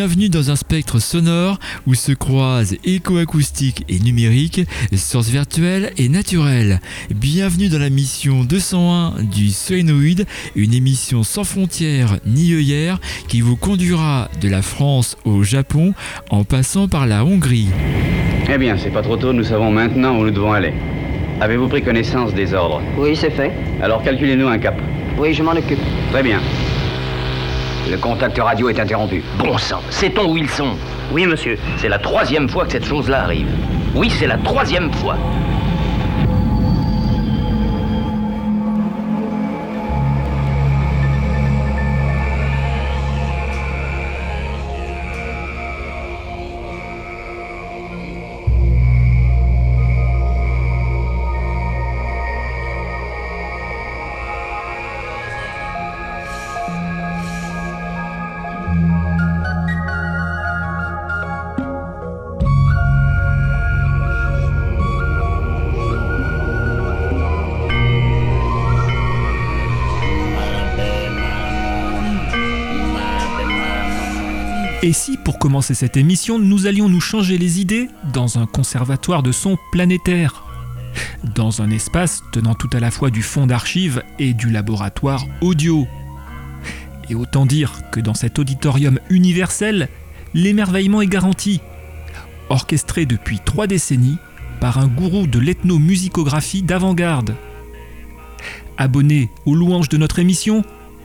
Bienvenue dans un spectre sonore où se croisent éco-acoustique et numérique, source virtuelle et naturelle. Bienvenue dans la mission 201 du Solenoid, une émission sans frontières ni œillères qui vous conduira de la France au Japon en passant par la Hongrie. Eh bien, c'est pas trop tôt, nous savons maintenant où nous devons aller. Avez-vous pris connaissance des ordres? Oui, c'est fait. Alors calculez-nous un cap. Oui, je m'en occupe. Très bien. Le contact radio est interrompu. Bon sang, sait-on où ils sont? Oui, monsieur. C'est la troisième fois que cette chose-là arrive. Oui, c'est la troisième fois. Commencer cette émission, nous allions nous changer les idées dans un conservatoire de son planétaire Dans un espace tenant tout à la fois du fond d'archives et du laboratoire audio Et autant dire que dans cet auditorium universel, l'émerveillement est garanti. Orchestré depuis trois décennies par un gourou de l'ethnomusicographie d'avant-garde. Abonné aux louanges de notre émission,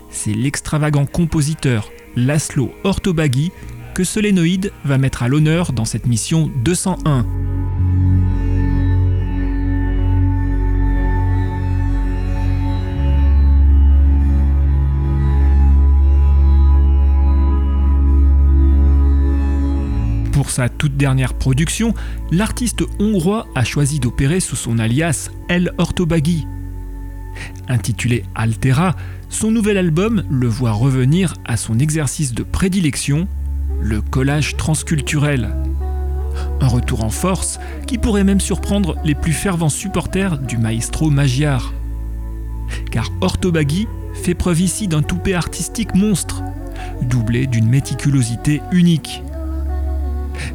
c'est l'extravagant compositeur Laszlo Ortobagi que Solénoïde va mettre à l'honneur dans cette mission 201. Pour sa toute dernière production, l'artiste hongrois a choisi d'opérer sous son alias El Ortobagi. Intitulé Altera, son nouvel album le voit revenir à son exercice de prédilection, le collage transculturel. Un retour en force qui pourrait même surprendre les plus fervents supporters du maestro Magyar. Car Ortobagi fait preuve ici d'un toupet artistique monstre, doublé d'une méticulosité unique.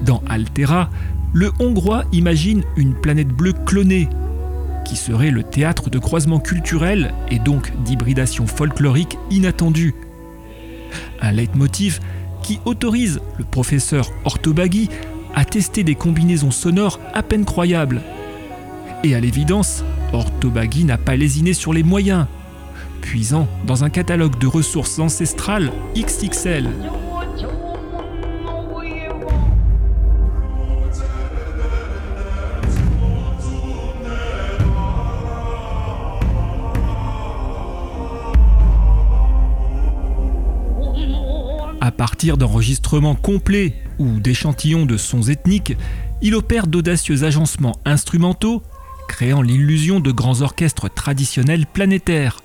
Dans Altera, le Hongrois imagine une planète bleue clonée, qui serait le théâtre de croisements culturels et donc d'hybridation folklorique inattendue. Un leitmotiv autorise le professeur Ortobagi a testé des combinaisons sonores à peine croyables. Et à l'évidence, Orthobagui n'a pas lésiné sur les moyens, puisant dans un catalogue de ressources ancestrales XXL. D'enregistrements complets ou d'échantillons de sons ethniques, il opère d'audacieux agencements instrumentaux, créant l'illusion de grands orchestres traditionnels planétaires.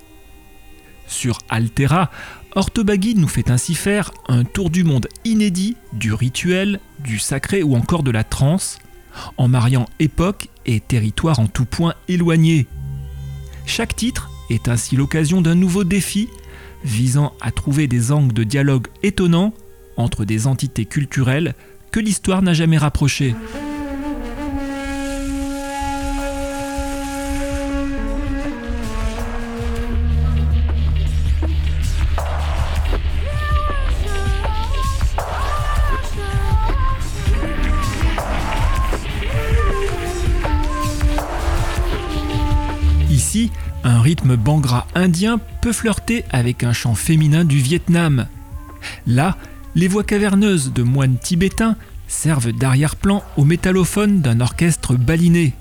Sur Altera, Orthobagui nous fait ainsi faire un tour du monde inédit du rituel, du sacré ou encore de la trance, en mariant époque et territoire en tout point éloignés. Chaque titre est ainsi l'occasion d'un nouveau défi visant à trouver des angles de dialogue étonnants entre des entités culturelles que l'histoire n'a jamais rapprochées. Ici, un rythme bangra indien peut flirter avec un chant féminin du Vietnam. Là, les voix caverneuses de moines tibétains servent d'arrière-plan au métallophone d'un orchestre baliné.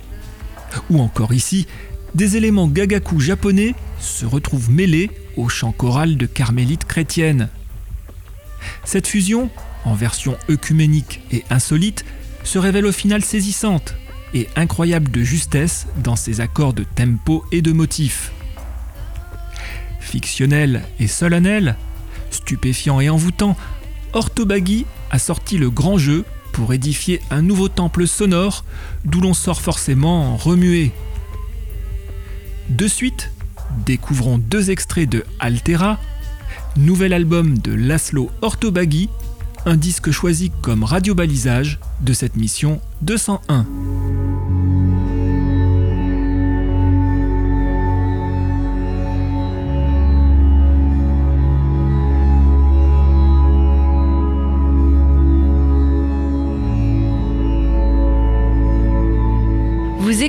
Ou encore ici, des éléments gagaku japonais se retrouvent mêlés au chant choral de carmélites chrétiennes. Cette fusion, en version œcuménique et insolite, se révèle au final saisissante et incroyable de justesse dans ses accords de tempo et de motifs. Fictionnel et solennel, stupéfiant et envoûtant, Orthobagui a sorti le grand jeu pour édifier un nouveau temple sonore d'où l'on sort forcément remué. De suite, découvrons deux extraits de Altera, nouvel album de Laszlo Orthobagui, un disque choisi comme radiobalisage de cette mission 201.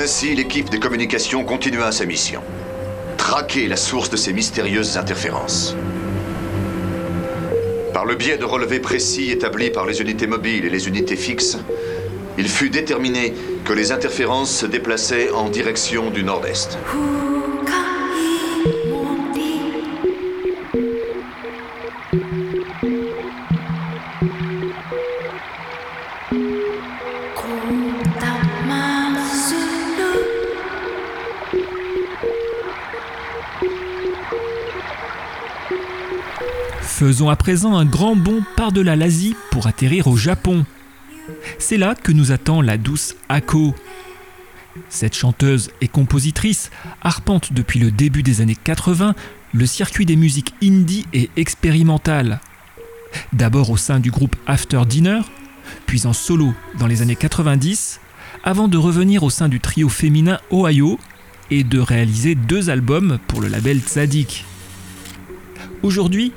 Ainsi, l'équipe de communication continua sa mission. Traquer la source de ces mystérieuses interférences. Par le biais de relevés précis établis par les unités mobiles et les unités fixes, il fut déterminé que les interférences se déplaçaient en direction du nord-est. Faisons à présent un grand bond par-delà l'Asie pour atterrir au Japon. C'est là que nous attend la douce Ako. Cette chanteuse et compositrice arpente depuis le début des années 80 le circuit des musiques indie et expérimentales. D'abord au sein du groupe After Dinner, puis en solo dans les années 90, avant de revenir au sein du trio féminin Ohio et de réaliser deux albums pour le label Tzadik. Aujourd'hui,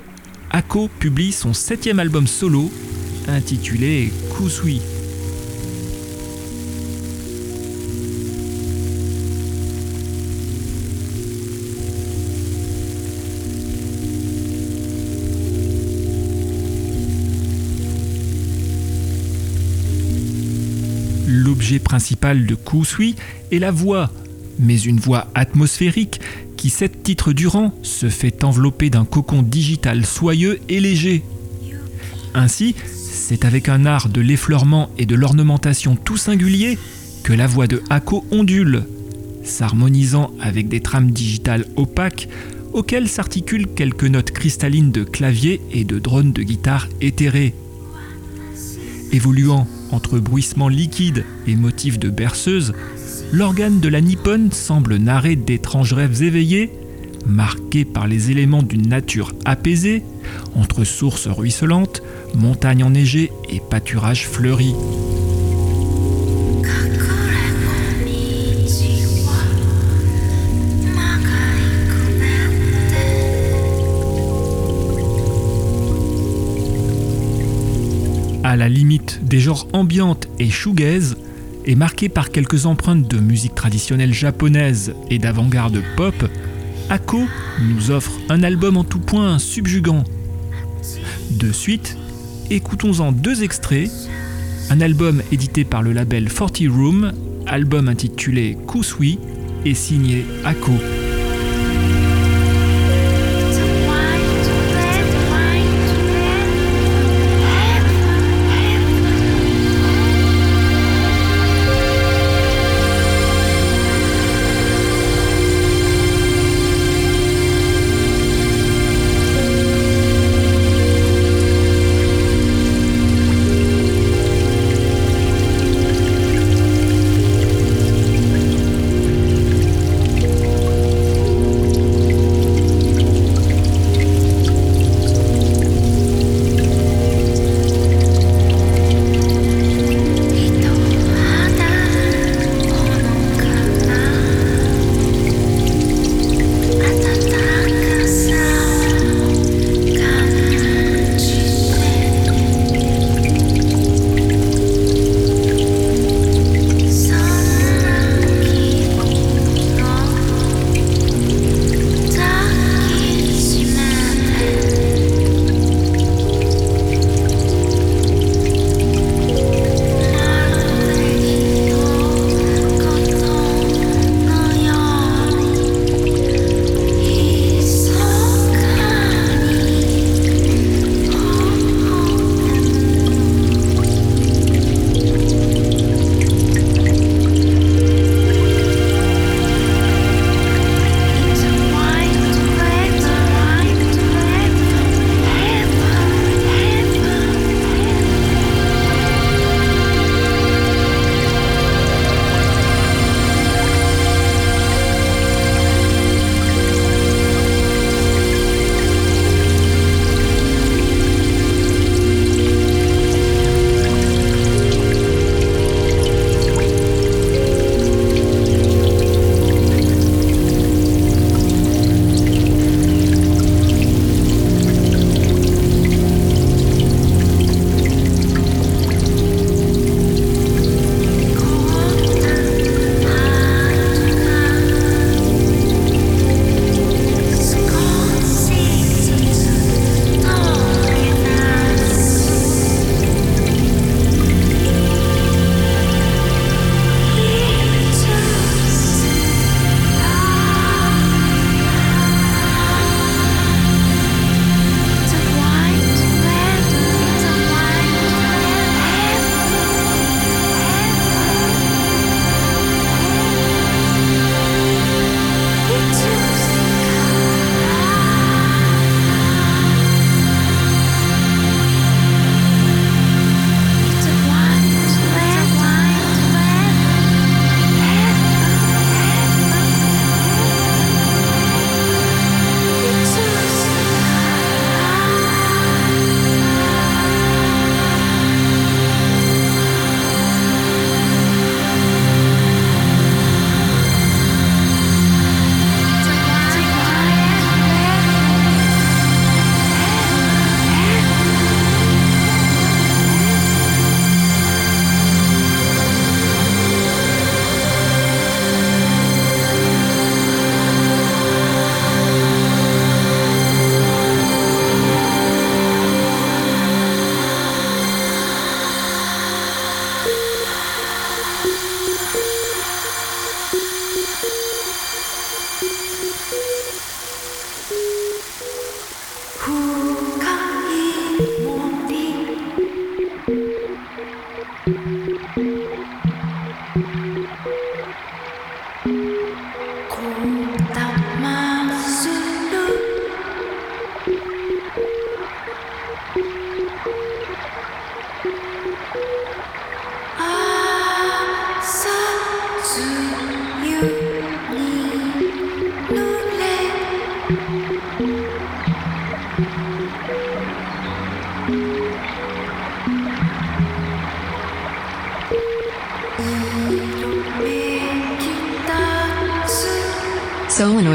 Ako publie son septième album solo intitulé Kusui. L'objet principal de Kusui est la voix, mais une voix atmosphérique qui, sept titres durant, se fait envelopper d'un cocon digital soyeux et léger. Ainsi, c'est avec un art de l'effleurement et de l'ornementation tout singulier que la voix de Hako ondule, s'harmonisant avec des trames digitales opaques auxquelles s'articulent quelques notes cristallines de clavier et de drones de guitare éthérés. Évoluant entre bruissements liquides et motifs de berceuse, l'organe de la Nippon semble narrer d'étranges rêves éveillés, marqués par les éléments d'une nature apaisée, entre sources ruisselantes, montagnes enneigées et pâturages fleuris. À la limite des genres ambiantes et shoegaze, est marqué par quelques empreintes de musique traditionnelle japonaise et d'avant-garde pop, Ako nous offre un album en tout point subjugant. De suite, écoutons-en deux extraits. Un album édité par le label 40 Room, album intitulé Kusui, et signé Ako.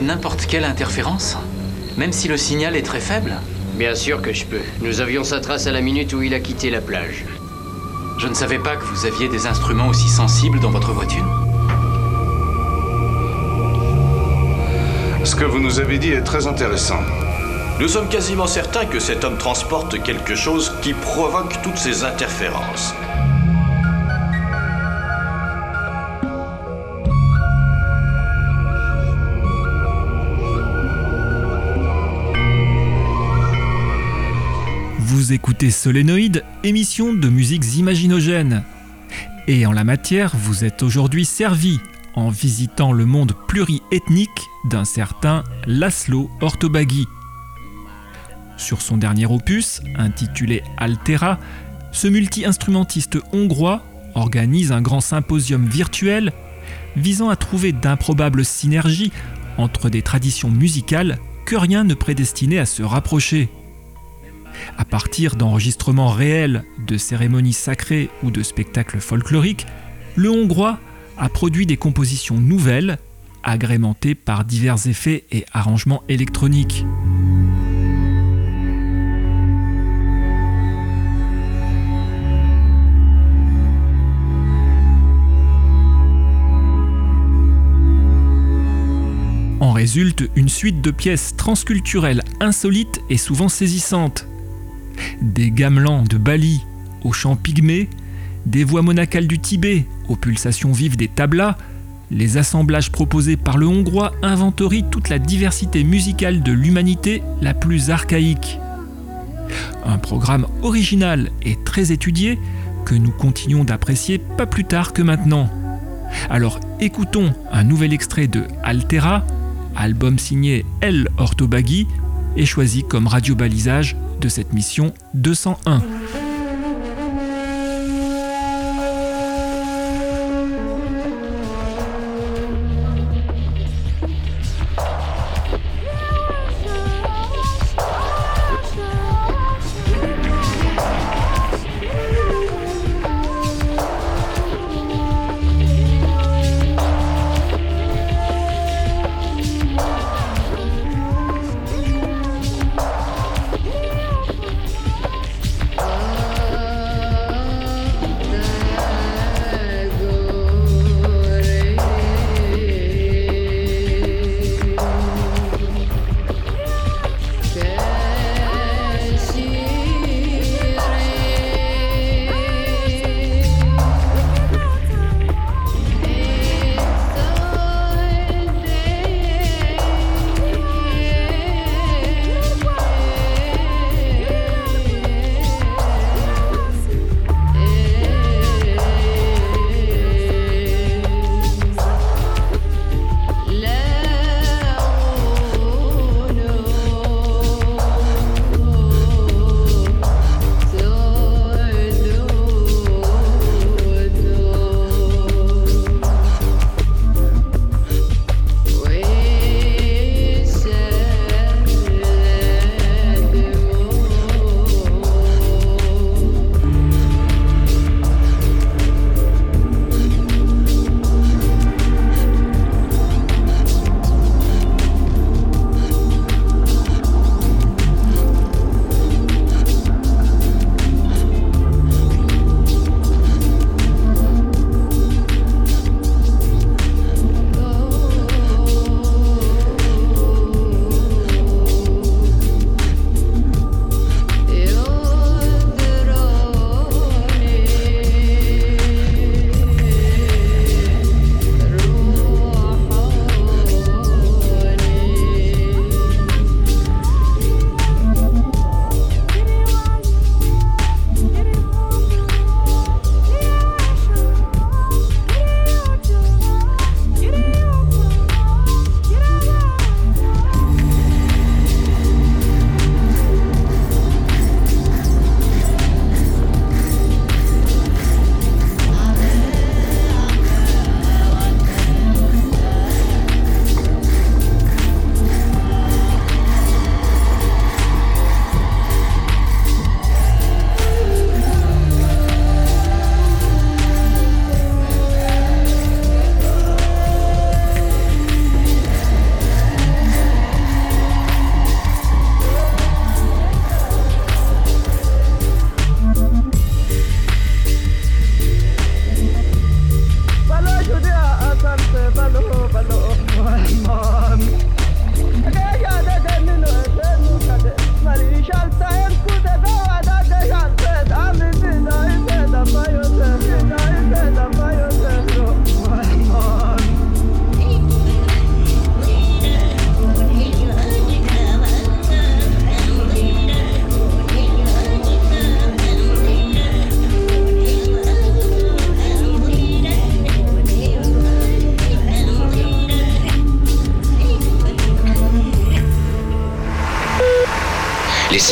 N'importe quelle interférence Même si le signal est très faible Bien sûr que je peux. Nous avions sa trace à la minute où il a quitté la plage. Je ne savais pas que vous aviez des instruments aussi sensibles dans votre voiture. Ce que vous nous avez dit est très intéressant. Nous sommes quasiment certains que cet homme transporte quelque chose qui provoque toutes ces interférences. Vous écoutez Solénoïde, émission de musiques imaginogènes. Et en la matière, vous êtes aujourd'hui servi en visitant le monde pluriethnique d'un certain Laszlo Ortobagi. Sur son dernier opus, intitulé Altera, ce multi-instrumentiste hongrois organise un grand symposium virtuel visant à trouver d'improbables synergies entre des traditions musicales que rien ne prédestinait à se rapprocher. À partir d'enregistrements réels de cérémonies sacrées ou de spectacles folkloriques, le Hongrois a produit des compositions nouvelles, agrémentées par divers effets et arrangements électroniques. En résulte une suite de pièces transculturelles insolites et souvent saisissantes. Des gamelans de Bali aux chants pygmées, des voix monacales du Tibet aux pulsations vives des tablas, les assemblages proposés par le Hongrois inventorient toute la diversité musicale de l'humanité la plus archaïque. Un programme original et très étudié que nous continuons d'apprécier pas plus tard que maintenant. Alors écoutons un nouvel extrait de Altera, album signé El Ortobaghi et choisi comme radio-balisage de cette mission 201.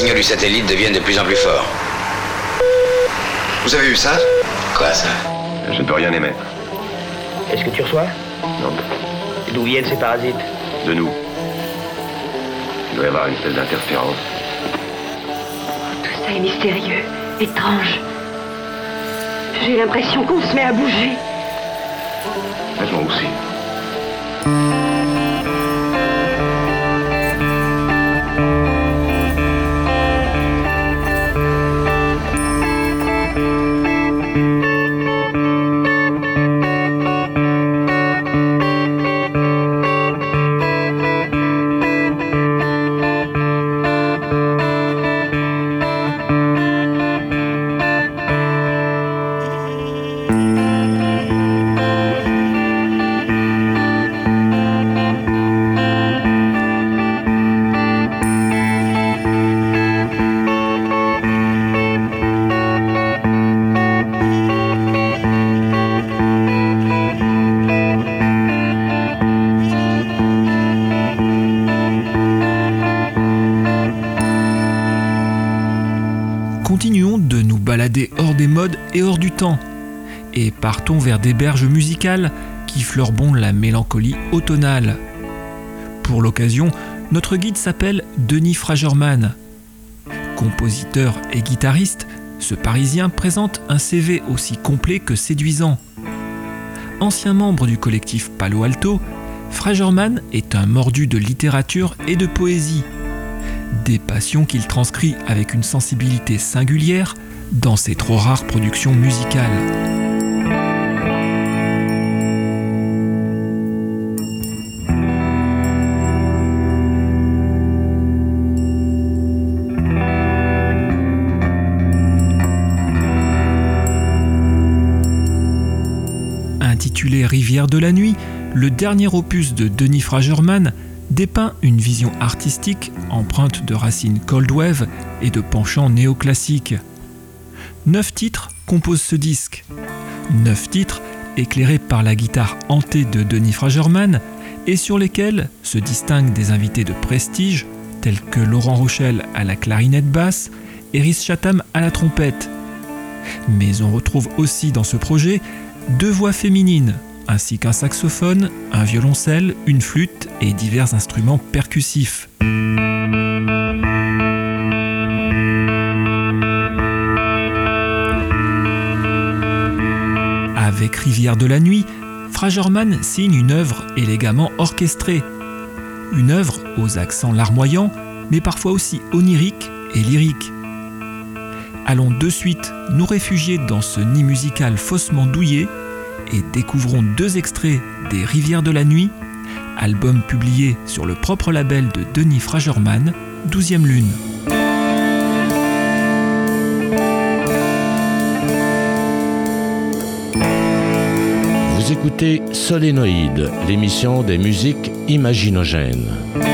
Signaux du satellite deviennent de plus en plus forts. Vous avez vu ça? Quoi ça? Je ne peux rien émettre. Est-ce que tu reçois? Non. D'où viennent ces parasites? De nous. Il doit y avoir une espèce d'interférence. Tout ça est mystérieux, étrange. J'ai l'impression qu'on se met à bouger. Moi aussi. Partons vers des berges musicales qui fleurbont la mélancolie automnale. Pour l'occasion, notre guide s'appelle Denis Fragerman. Compositeur et guitariste, ce Parisien présente un CV aussi complet que séduisant. Ancien membre du collectif Palo Alto, Fragerman est un mordu de littérature et de poésie. Des passions qu'il transcrit avec une sensibilité singulière dans ses trop rares productions musicales. Intitulé Rivière de la nuit, le dernier opus de Denis Fragerman dépeint une vision artistique empreinte de racines cold wave et de penchants néoclassiques. Neuf titres composent ce disque. Neuf titres éclairés par la guitare hantée de Denis Fragerman et sur lesquels se distinguent des invités de prestige tels que Laurent Rochelle à la clarinette basse et Rhys Chatham à la trompette. Mais on retrouve aussi dans ce projet deux voix féminines, ainsi qu'un saxophone, un violoncelle, une flûte et divers instruments percussifs. Avec Rivière de la nuit, Fragerman signe une œuvre élégamment orchestrée. Une œuvre aux accents larmoyants, mais parfois aussi oniriques et lyriques. Allons de suite nous réfugier dans ce nid musical faussement douillé et découvrons deux extraits des Rivières de la Nuit, album publié sur le propre label de Denis Fragerman, 12e Lune. Vous écoutez Solénoïde, l'émission des musiques imaginogènes.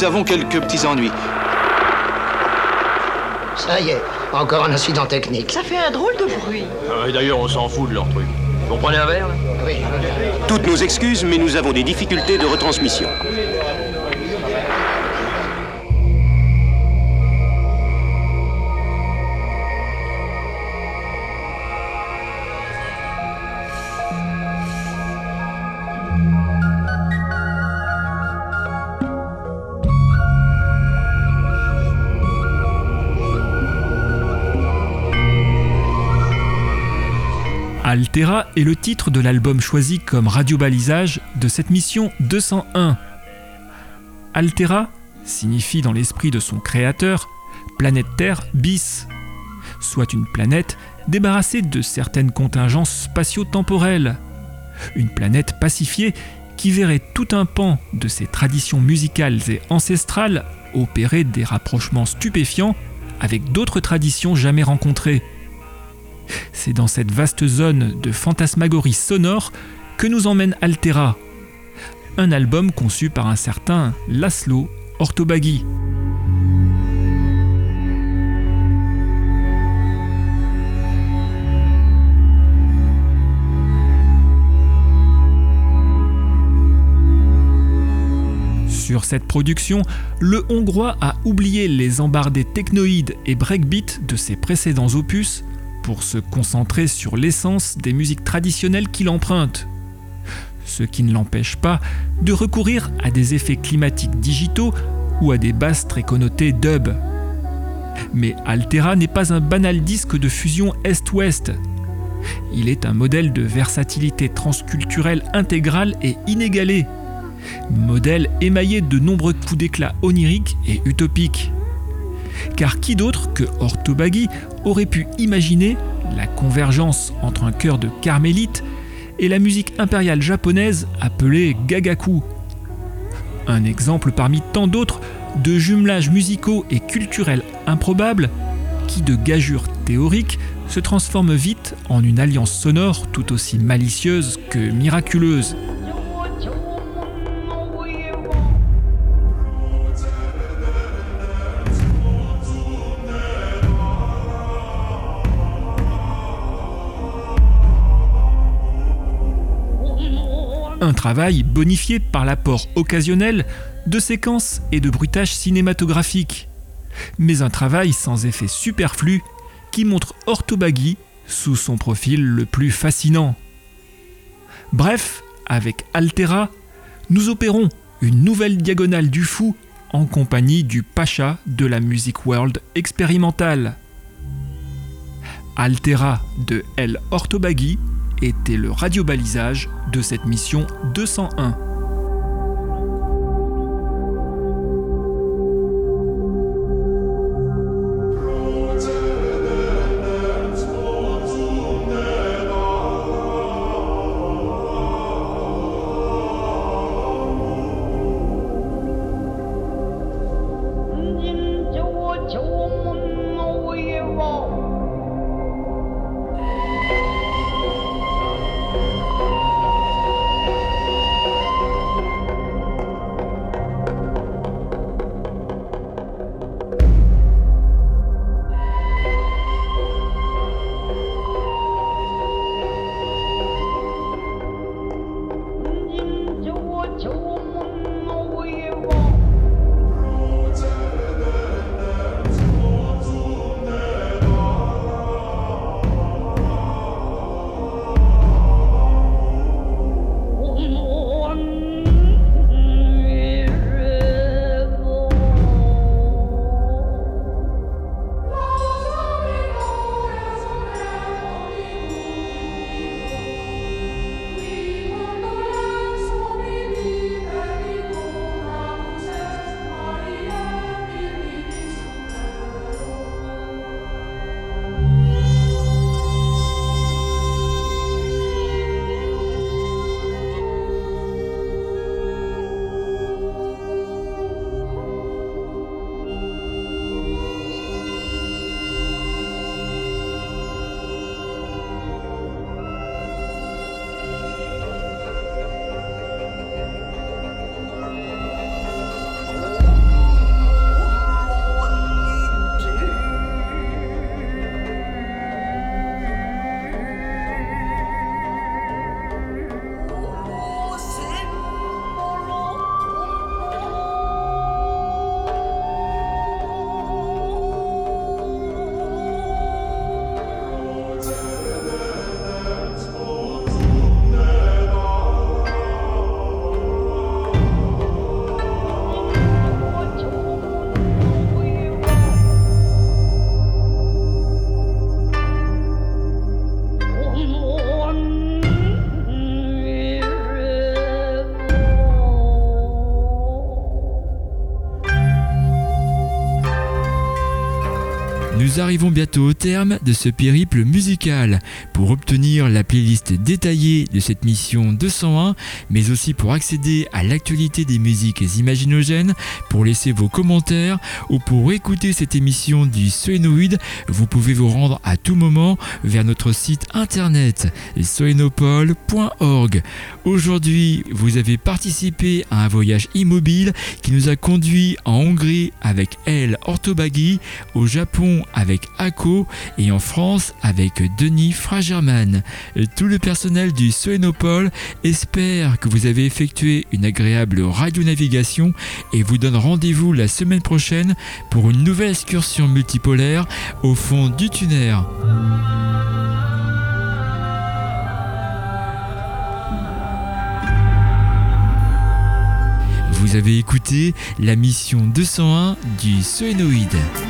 Nous avons quelques petits ennuis. Ça y est, encore un incident technique. Ça fait un drôle de bruit. Ah, D'ailleurs, on s'en fout de leur truc. Vous prenez un verre là? Oui. Toutes nos excuses, mais nous avons des difficultés de retransmission. Altera est le titre de l'album choisi comme radiobalisage de cette mission 201. Altera signifie dans l'esprit de son créateur planète Terre bis, soit une planète débarrassée de certaines contingences spatio-temporelles, une planète pacifiée qui verrait tout un pan de ses traditions musicales et ancestrales opérer des rapprochements stupéfiants avec d'autres traditions jamais rencontrées. C'est dans cette vaste zone de fantasmagorie sonore que nous emmène Altera, un album conçu par un certain Laszlo Ortobagi. Sur cette production, le Hongrois a oublié les embardés technoïdes et breakbeat de ses précédents opus pour se concentrer sur l'essence des musiques traditionnelles qu'il emprunte. Ce qui ne l'empêche pas de recourir à des effets climatiques digitaux ou à des basses très connotées dub. Mais Altera n'est pas un banal disque de fusion Est-Ouest. Il est un modèle de versatilité transculturelle intégrale et inégalée. Modèle émaillé de nombreux coups d'éclat oniriques et utopiques. Car qui d'autre que Ortobagi aurait pu imaginer la convergence entre un chœur de carmélites et la musique impériale japonaise appelée Gagaku Un exemple parmi tant d'autres de jumelages musicaux et culturels improbables qui, de gageure théorique, se transforment vite en une alliance sonore tout aussi malicieuse que miraculeuse. Bonifié par l'apport occasionnel de séquences et de bruitages cinématographiques, mais un travail sans effet superflu qui montre Ortobagi sous son profil le plus fascinant. Bref, avec Altera, nous opérons une nouvelle diagonale du fou en compagnie du pacha de la music world expérimentale. Altera de El était le radiobalisage de cette mission 201. Nous arrivons bientôt au terme de ce périple musical. Pour obtenir la playlist détaillée de cette mission 201, mais aussi pour accéder à l'actualité des musiques imaginogènes, pour laisser vos commentaires ou pour écouter cette émission du Soenoid, vous pouvez vous rendre à tout moment vers notre site internet soenopole.org. Aujourd'hui, vous avez participé à un voyage immobile qui nous a conduit en Hongrie avec El Ortobaghi, au Japon Ako et en France avec Denis Fragerman. Tout le personnel du Soenopole espère que vous avez effectué une agréable radionavigation et vous donne rendez-vous la semaine prochaine pour une nouvelle excursion multipolaire au fond du tunnel. Vous avez écouté la mission 201 du Soenoid.